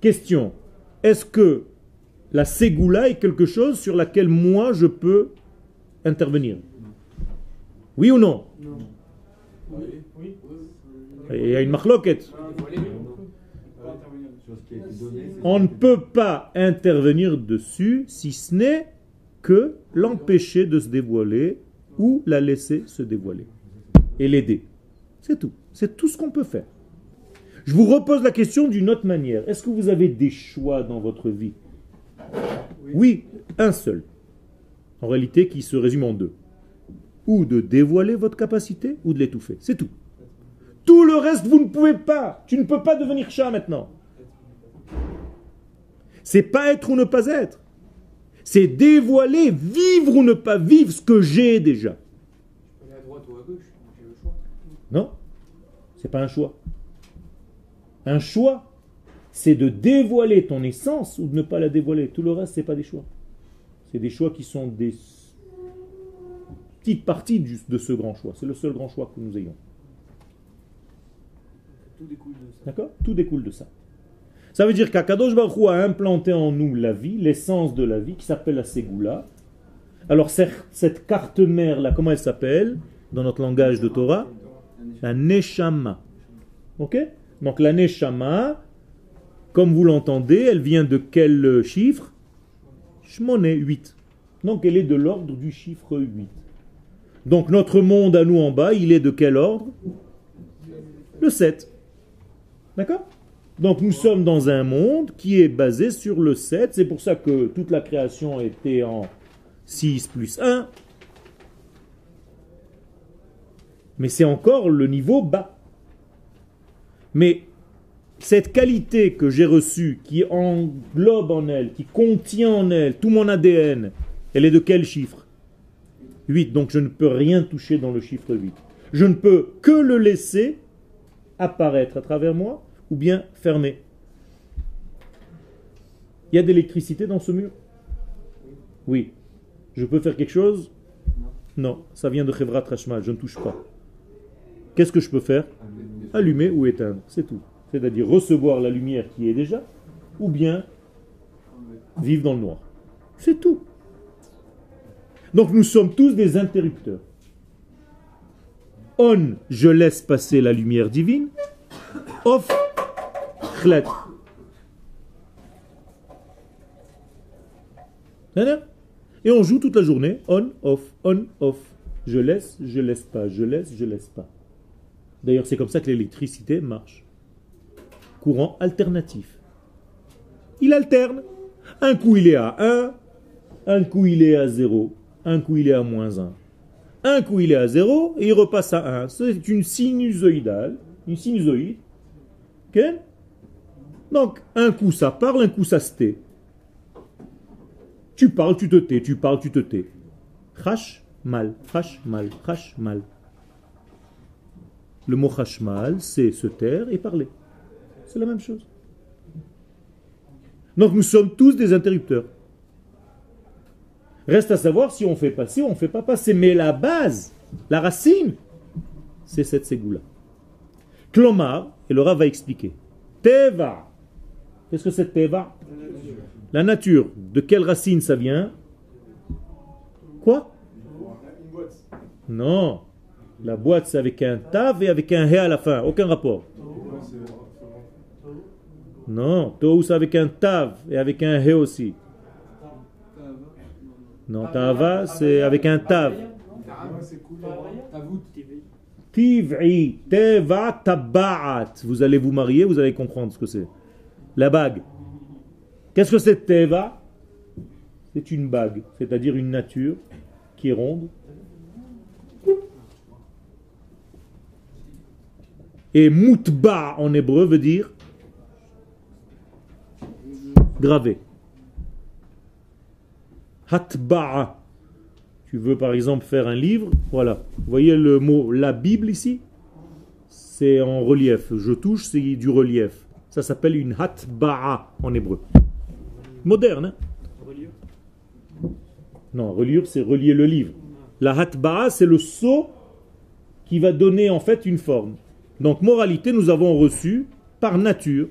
Question. Est-ce que la ségoula est quelque chose sur laquelle moi je peux intervenir? Oui ou non? Il y a une marloquette. On ne peut pas intervenir dessus si ce n'est que l'empêcher de se dévoiler ou la laisser se dévoiler et l'aider. C'est tout. C'est tout ce qu'on peut faire. Je vous repose la question d'une autre manière. Est-ce que vous avez des choix dans votre vie? Oui, un seul. En réalité, qui se résume en deux. Ou de dévoiler votre capacité, ou de l'étouffer. C'est tout. Tout le reste, vous ne pouvez pas. Tu ne peux pas devenir chat maintenant. C'est pas être ou ne pas être. C'est dévoiler, vivre ou ne pas vivre ce que j'ai déjà. Non, c'est pas un choix. Un choix, c'est de dévoiler ton essence ou de ne pas la dévoiler. Tout le reste, ce n'est pas des choix. C'est des choix qui sont des petites parties de ce grand choix. C'est le seul grand choix que nous ayons. Tout découle de ça. D'accord Tout découle de ça. Ça veut dire qu'Akadosh Baruch a implanté en nous la vie, l'essence de la vie, qui s'appelle la Ségoula. Alors cette carte mère là, comment elle s'appelle? Dans notre langage de Torah La Neshama. Ok? Donc la Neshama, comme vous l'entendez, elle vient de quel chiffre? Shmoné, 8. Donc elle est de l'ordre du chiffre 8. Donc notre monde à nous en bas, il est de quel ordre? Le 7. D'accord? Donc nous sommes dans un monde qui est basé sur le 7. C'est pour ça que toute la création était en 6 plus 1. Mais c'est encore le niveau bas. Mais cette qualité que j'ai reçue, qui englobe en elle, qui contient en elle tout mon ADN, elle est de quel chiffre? 8. Donc je ne peux rien toucher dans le chiffre 8. Je ne peux que le laisser apparaître à travers moi ou bien fermer. Il y a de l'électricité dans ce mur? Oui. Je peux faire quelque chose? Non. Ça vient de Chevrat Rashmal, je ne touche pas. Qu'est-ce que je peux faire? Allumer ou éteindre, c'est tout c'est-à-dire recevoir la lumière qui est déjà, ou bien vivre dans le noir. C'est tout. Donc nous sommes tous des interrupteurs. On, je laisse passer la lumière divine. Off. Et on joue toute la journée. On, off, on, off. Je laisse, je laisse pas, je laisse, je laisse pas. D'ailleurs, c'est comme ça que l'électricité marche courant alternatif. Il alterne. Un coup il est à 1, un coup il est à 0, un coup il est à moins 1. Un coup il est à 0 et il repasse à 1. C'est une sinusoïdale, une sinusoïde. Donc un coup ça parle, un coup ça se tait. Tu parles, tu te tais, tu parles, tu te tais. Chash mal, chash mal, chash mal. Le mot mal, c'est se taire et parler. C'est la même chose. Donc nous sommes tous des interrupteurs. Reste à savoir si on fait passer ou on ne fait pas passer. Mais la base, la racine, c'est cette ségoula. Clomar, et le Rav va expliquer. Teva, Qu'est-ce que c'est Teva? La nature. De quelle racine ça vient? Quoi? Non. La boîte, c'est avec un tav et avec un he à la fin. Aucun rapport. Non. Tohu, c'est avec un tav et avec un he aussi. Non, tava, c'est avec un tav. Tiv'i, teva, taba'at. Vous allez vous marier, vous allez comprendre ce que c'est. La bague. Qu'est-ce que c'est teva? C'est une bague, c'est-à-dire une nature qui est ronde. Et mutba en hébreu veut dire gravé. Hatba'a. Tu veux par exemple faire un livre, voilà. Vous voyez le mot la Bible ici? C'est en relief. Je touche, c'est du relief. Ça s'appelle une hatba'a en hébreu. Moderne, hein? Non, reliure, c'est relier le livre. La hatba'a, c'est le sceau qui va donner en fait une forme. Donc, moralité, nous avons reçu par nature,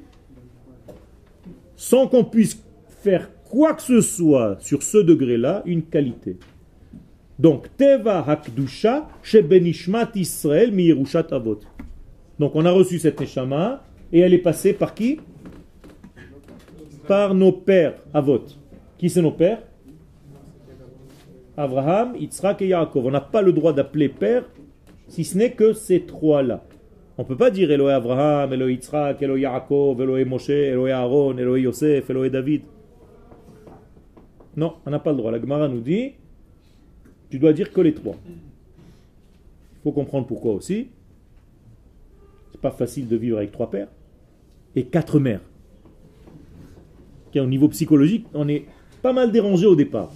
sans qu'on puisse faire quoi que ce soit sur ce degré-là, une qualité. Donc, Teva Hakdusha, Shebenishmat Israël, mi Yerushat Avot. Donc, on a reçu cette Neshama, et elle est passée par qui? Par nos pères Avot. Qui c'est nos pères? Abraham, Yitzhak et Yaakov. On n'a pas le droit d'appeler père, si ce n'est que ces trois-là. On ne peut pas dire Eloé Abraham, Eloé Yitzhak, Eloé Yaakov, Eloé Moshe, Eloé Aaron, Eloé Yosef, Eloé David. Non, on n'a pas le droit. La Gemara nous dit tu dois dire que les trois. Il faut comprendre pourquoi aussi. C'est pas facile de vivre avec trois pères et quatre mères. Car au niveau psychologique, on est pas mal dérangé au départ.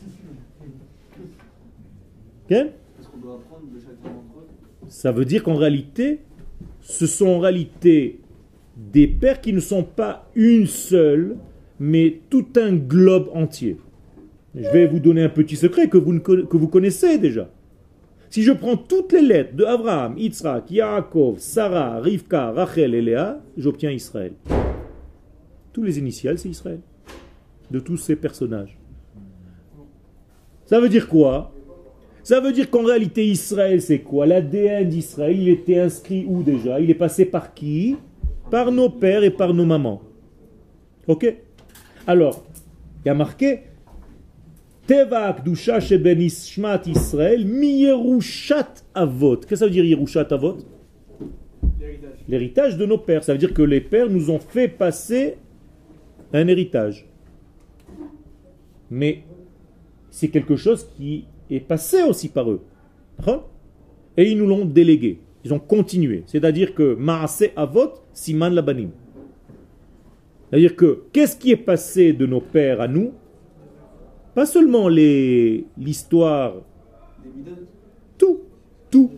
Ça veut dire qu'en réalité, ce sont en réalité des pères qui ne sont pas une seule, mais tout un globe entier. Je vais vous donner un petit secret que vous, que vous connaissez déjà. Si je prends toutes les lettres de Abraham, Yitzhak, Yaakov, Sarah, Rivka, Rachel et Léa, j'obtiens Israël. Tous les initiales, c'est Israël. De tous ces personnages. Ça veut dire quoi? Ça veut dire qu'en réalité, Israël, c'est quoi? L'ADN d'Israël, il était inscrit où déjà? Il est passé par qui? Par nos pères et par nos mamans. Ok? Alors, il y a marqué Teva Akdusha Sheben Ishmat Israël Mi Yerushat Avot. Qu'est-ce que ça veut dire Yerushat Avot? L'héritage. De nos pères. Ça veut dire que les pères nous ont fait passer un héritage. Mais c'est quelque chose qui est passé aussi par eux. Hein? Et ils nous l'ont délégué. Ils ont continué. C'est-à-dire que Maase Avot, Siman Labanim. C'est-à-dire que qu'est-ce qui est passé de nos pères à nous? Pas seulement l'histoire tout, tout.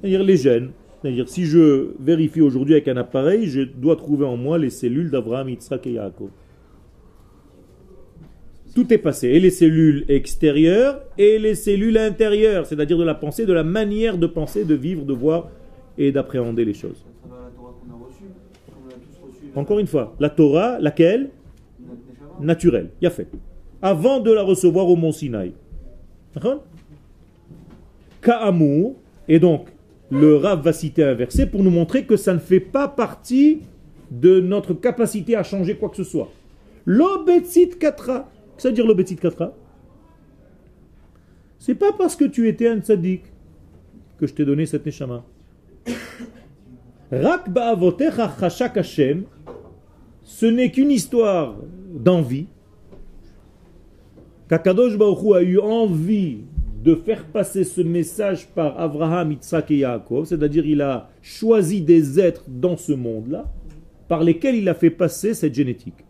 C'est-à-dire les gènes. C'est-à-dire si je vérifie aujourd'hui avec un appareil, je dois trouver en moi les cellules d'Abraham, Yitzhak et Yaakov. Tout est passé. Et les cellules extérieures et les cellules intérieures. C'est-à-dire de la pensée, de la manière de penser, de vivre, de voir et d'appréhender les choses. Encore une fois, la Torah, laquelle? Naturelle. Il a fait. Avant de la recevoir au mont Sinaï. Ka'amour, et donc le Rav va citer un verset pour nous montrer que ça ne fait pas partie de notre capacité à changer quoi que ce soit. L'obetzit katra. Qu'est-ce que ça veut dire l'obetzit katra? C'est pas parce que tu étais un tzaddik que je t'ai donné cette neshama. Rak ba'avotecha chashak Hashem, ce n'est qu'une histoire d'envie. Qu'Akadosh Baruch Hu a eu envie de faire passer ce message par Abraham, Yitzhak et Yaakov, c'est-à-dire il a choisi des êtres dans ce monde-là, par lesquels il a fait passer cette génétique,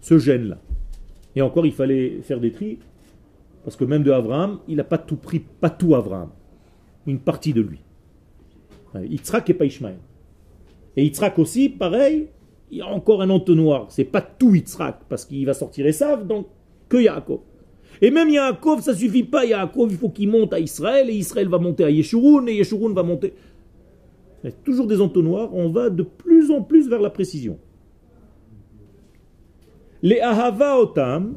ce gène-là. Et encore, il fallait faire des tris, parce que même de Abraham, il n'a pas tout pris, pas tout Abraham, une partie de lui. Yitzhak et pas Ishmaël. Et Yitzhak aussi, pareil, il y a encore un entonnoir. C'est pas tout Yitzhak, parce qu'il va sortir Esav, donc que Yaakov. Et même Yaakov, ça suffit pas. Yaakov, il faut qu'il monte à Israël, et Israël va monter à Yeshurun, et Yeshurun va monter. A toujours des entonnoirs, on va de plus en plus vers la précision. Les ahava otam,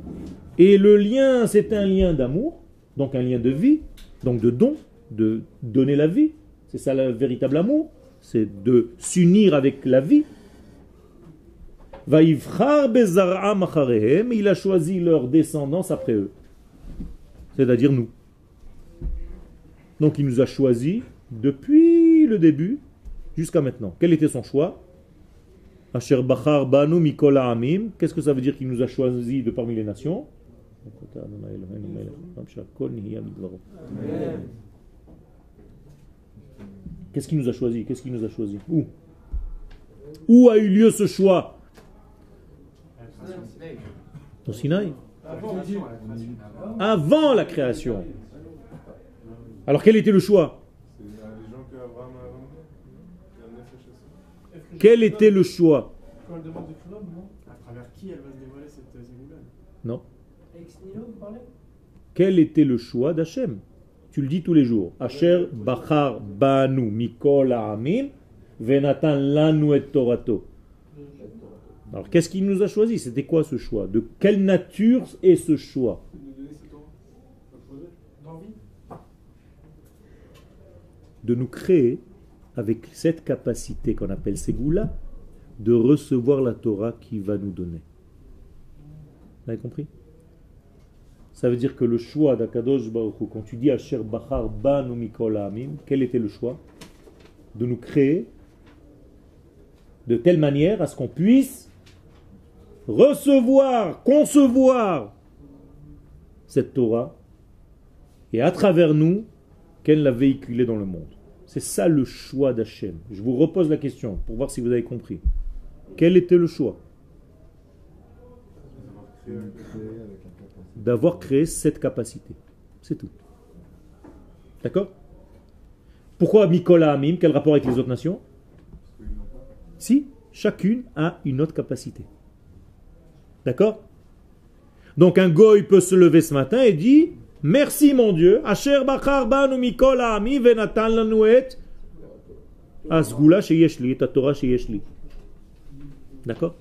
et le lien, c'est un lien d'amour, donc un lien de vie, donc de don, de donner la vie. C'est ça le véritable amour, c'est de s'unir avec la vie. Vaivchar bezar'am il a choisi leur descendance après eux, c'est-à-dire nous. Donc il nous a choisis depuis le début jusqu'à maintenant. Quel était son choix? Asher bachar ha'amim. Qu'est-ce que ça veut dire qu'il nous a choisis de parmi les nations? Qu'est-ce qui nous a choisi Qu'est-ce qui nous a choisi Où? Où a eu lieu ce choix? Au Sinaï. Avant la création. Alors quel était le choix? Quel était le choix? Quand elle demande de Kulam, non À travers qui elle va se dévoiler cette Zégoula Non. Quel était le choix d'Hachem? Tu le dis tous les jours. Asher bachar banu mikol ha'amim venatan lanu et torato. Alors qu'est-ce qu'il nous a choisi? C'était quoi ce choix? De quelle nature est ce choix? De nous créer avec cette capacité qu'on appelle Ségoula de recevoir la Torah qui va nous donner. Vous avez compris? Ça veut dire que le choix d'Akadosh Baruch quand tu dis Asher Bachar Banu Mikol Ha'amim, quel était le choix? De nous créer de telle manière à ce qu'on puisse recevoir, concevoir cette Torah et à travers nous, qu'elle la véhiculer dans le monde. C'est ça le choix d'Hachem. Je vous repose la question pour voir si vous avez compris. Quel était le choix D'avoir créé cette capacité? C'est tout. D'accord? Pourquoi Mikola Amim? Quel rapport avec les autres nations? Si, chacune a une autre capacité. D'accord? Donc un goy peut se lever ce matin et dire Merci mon Dieu, Asher Bachar Banu Mikol Ami Venatan Lanu Et Asgula Sheyesh Li, et Torah Sheyesh Li. D'accord?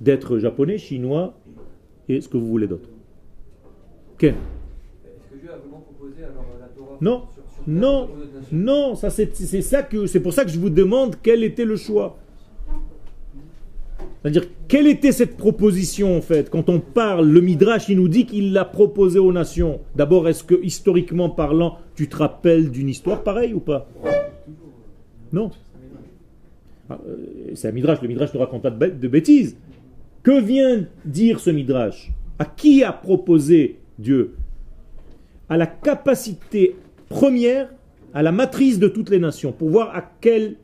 D'être japonais, chinois et ce que vous voulez d'autre. Ken. Est-ce que Dieu a vraiment proposé alors la Torah Non, non, non, ça c'est c'est ça que c'est pour ça que je vous demande quel était le choix. C'est-à-dire quelle était cette proposition en fait Quand on parle, le Midrash il nous dit qu'il l'a proposé aux nations. D'abord, est-ce que historiquement parlant, tu te rappelles d'une histoire pareille ou pas? Non. Ah, euh, C'est un Midrash. Le Midrash ne raconte pas de bê- de bêtises. Que vient dire ce Midrash? À qui a proposé Dieu? À la capacité première, à la matrice de toutes les nations, pour voir à quelle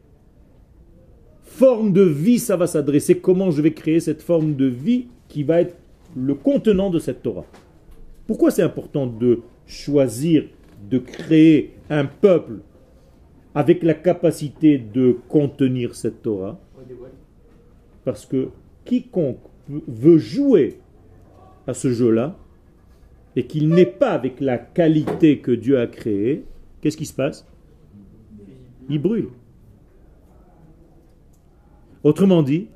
forme de vie ça va s'adresser, comment je vais créer cette forme de vie qui va être le contenant de cette Torah? Pourquoi c'est important de choisir de créer un peuple avec la capacité de contenir cette Torah? Parce que quiconque veut jouer à ce jeu-là et qu'il n'est pas avec la qualité que Dieu a créée, qu'est-ce qui se passe? Il brûle. Autrement dit,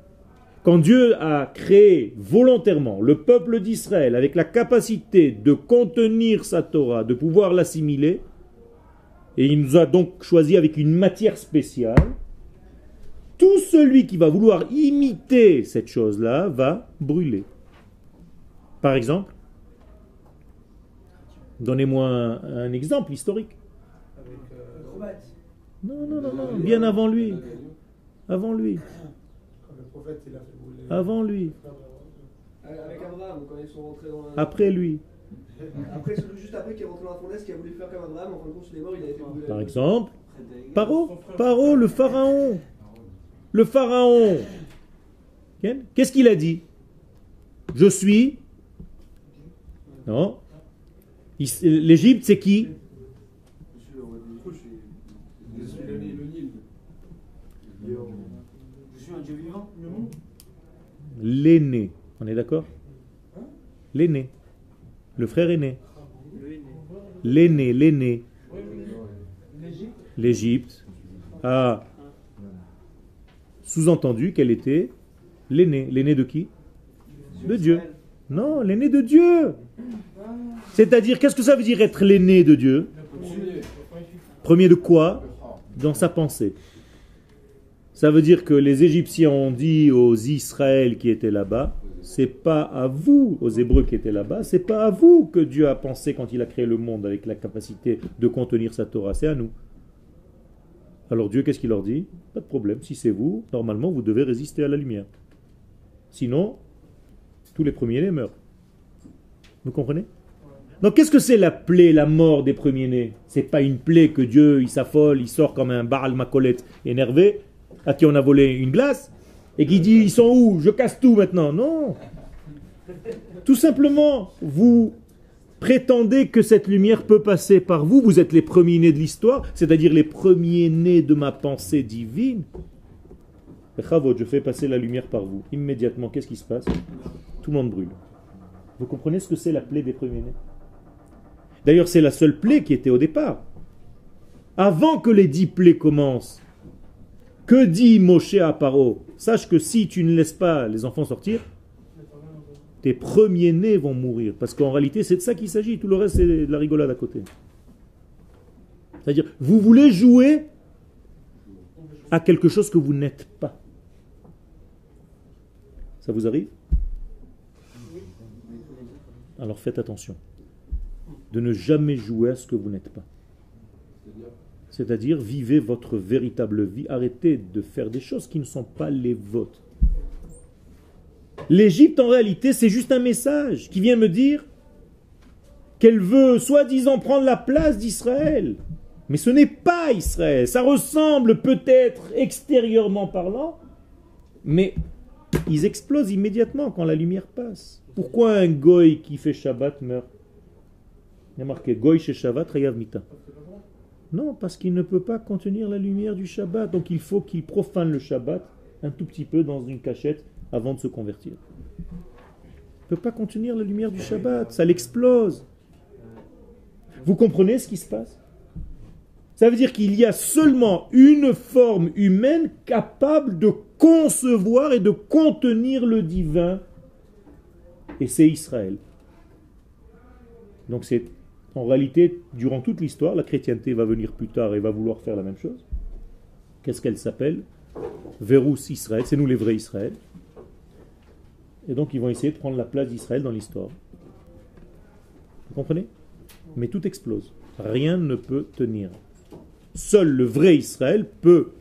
quand Dieu a créé volontairement le peuple d'Israël avec la capacité de contenir sa Torah, de pouvoir l'assimiler, et il nous a donc choisi avec une matière spéciale, tout celui qui va vouloir imiter cette chose-là va brûler. Par exemple, donnez-moi un, un exemple historique. Avec. euh. Non, non, non, non, bien avant lui. Avant lui. Avant lui. Avec Abraham, quand ils sont rentrés dans la... Après lui. Après, celui juste après qui est rentré dans la fournaise, qui a voulu faire comme Abraham, en fin de compte, il est mort, il a été brûlé. Par exemple, Paro, Paro, le pharaon. Le pharaon. Qu'est-ce qu'il a dit? Je suis. Non. L'Égypte, c'est qui Je suis le roi du- Je suis le Nil, le Nil. Je suis un Dieu vivant. L'aîné. On est d'accord? L'aîné. Le frère aîné. L'aîné, l'aîné. L'Égypte a sous-entendu qu'elle était l'aîné. L'aîné de qui? De Dieu. Non, l'aîné de Dieu. C'est-à-dire, qu'est-ce que ça veut dire être l'aîné de Dieu? Premier de quoi? Dans sa pensée. Ça veut dire que les Égyptiens ont dit aux Israël qui étaient là-bas, c'est pas à vous, aux Hébreux qui étaient là-bas, c'est pas à vous que Dieu a pensé quand il a créé le monde avec la capacité de contenir sa Torah, c'est à nous. Alors Dieu, qu'est-ce qu'il leur dit? Pas de problème, si c'est vous, normalement vous devez résister à la lumière. Sinon, tous les premiers-nés meurent. Vous comprenez? Donc qu'est-ce que c'est la plaie, la mort des premiers-nés? C'est pas une plaie que Dieu, il s'affole, il sort comme un Baal Macolette énervé, à qui on a volé une glace, et qui dit, ils sont où? Je casse tout maintenant. Non. Tout simplement, vous prétendez que cette lumière peut passer par vous, vous êtes les premiers-nés de l'histoire, c'est-à-dire les premiers-nés de ma pensée divine. Je fais passer la lumière par vous. Immédiatement, qu'est-ce qui se passe? Tout le monde brûle. Vous comprenez ce que c'est la plaie des premiers-nés D'ailleurs, c'est la seule plaie qui était au départ. Avant que les dix plaies commencent, que dit Moshe à Paro? Sache que si tu ne laisses pas les enfants sortir, tes premiers-nés vont mourir. Parce qu'en réalité, c'est de ça qu'il s'agit. Tout le reste, c'est de la rigolade à côté. C'est-à-dire, vous voulez jouer à quelque chose que vous n'êtes pas. Ça vous arrive? Alors faites attention de ne jamais jouer à ce que vous n'êtes pas. C'est-à-dire, vivez votre véritable vie. Arrêtez de faire des choses qui ne sont pas les vôtres. L'Égypte, en réalité, c'est juste un message qui vient me dire qu'elle veut soi-disant prendre la place d'Israël. Mais ce n'est pas Israël. Ça ressemble peut-être extérieurement parlant, mais ils explosent immédiatement quand la lumière passe. Pourquoi un goy qui fait Shabbat meurt? Il y a marqué goy chez Shabbat, Rayav Mita. Non, parce qu'il ne peut pas contenir la lumière du Shabbat. Donc il faut qu'il profane le Shabbat un tout petit peu dans une cachette avant de se convertir. Il ne peut pas contenir la lumière du Shabbat, ça l'explose. Vous comprenez ce qui se passe? Ça veut dire qu'il y a seulement une forme humaine capable de concevoir et de contenir le divin, et c'est Israël. Donc c'est en réalité, durant toute l'histoire, la chrétienté va venir plus tard et va vouloir faire la même chose. Qu'est-ce qu'elle s'appelle? Verus Israël, c'est nous les vrais Israël. Et donc ils vont essayer de prendre la place d'Israël dans l'histoire. Vous comprenez? Mais tout explose. Rien ne peut tenir. Seul le vrai Israël peut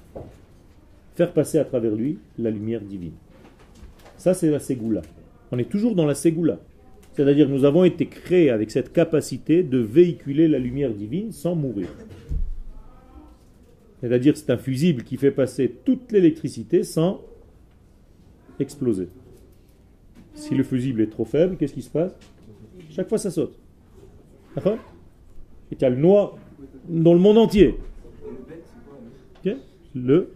faire passer à travers lui la lumière divine. Ça, c'est la Ségoula. On est toujours dans la Ségoula. C'est-à-dire nous avons été créés avec cette capacité de véhiculer la lumière divine sans mourir. C'est-à-dire c'est un fusible qui fait passer toute l'électricité sans exploser. Si le fusible est trop faible, qu'est-ce qui se passe? Chaque fois ça saute. D'accord? Et tu as le noir dans le monde entier. Le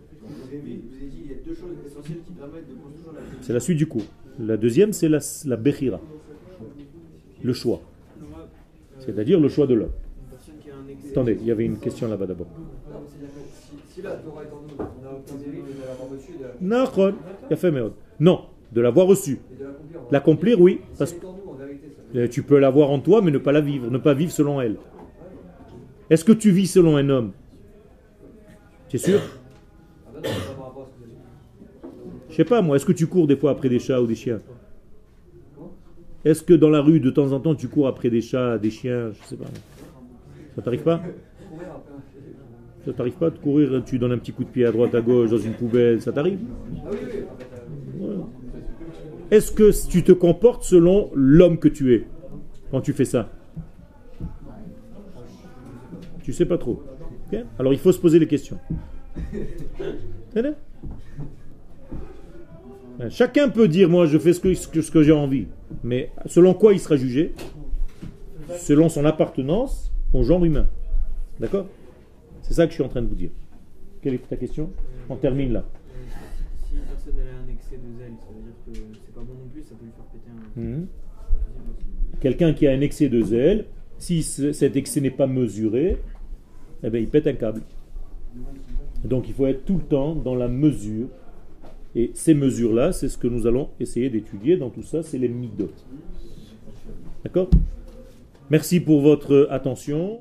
C'est la suite du cours. La deuxième, c'est la, la le choix. C'est-à-dire le choix de l'homme. Attendez, il y avait une question là-bas d'abord. Non, de l'avoir reçu. L'accomplir, oui. Parce que tu peux l'avoir en toi, mais ne pas la vivre, ne pas vivre selon elle. Est-ce que tu vis selon un homme? Tu es sûr Je sais pas moi, est-ce que tu cours des fois après des chats ou des chiens? Est-ce que dans la rue, de temps en temps, tu cours après des chats, des chiens Je sais pas. Ça t'arrive pas? Ça t'arrive pas de courir, tu donnes un petit coup de pied à droite, à gauche, dans une poubelle, ça t'arrive? Est-ce que tu te comportes selon l'homme que tu es quand tu fais ça? Tu sais pas trop. Alors il faut se poser les questions. Chacun peut dire, moi je fais ce que, ce que j'ai envie. Mais selon quoi il sera jugé? Selon son appartenance au genre humain. D'accord? C'est ça que je suis en train de vous dire. Quelle est ta question? On termine là. Si une personne a un excès de zèle, ça veut dire que c'est pas bon non plus, ça peut lui faire péter un. Mhm. Quelqu'un qui a un excès de zèle, si cet excès n'est pas mesuré, eh bien, il pète un câble. Donc il faut être tout le temps dans la mesure Et ces mesures-là, c'est ce que nous allons essayer d'étudier dans tout ça, c'est les midot. D'accord? Merci pour votre attention.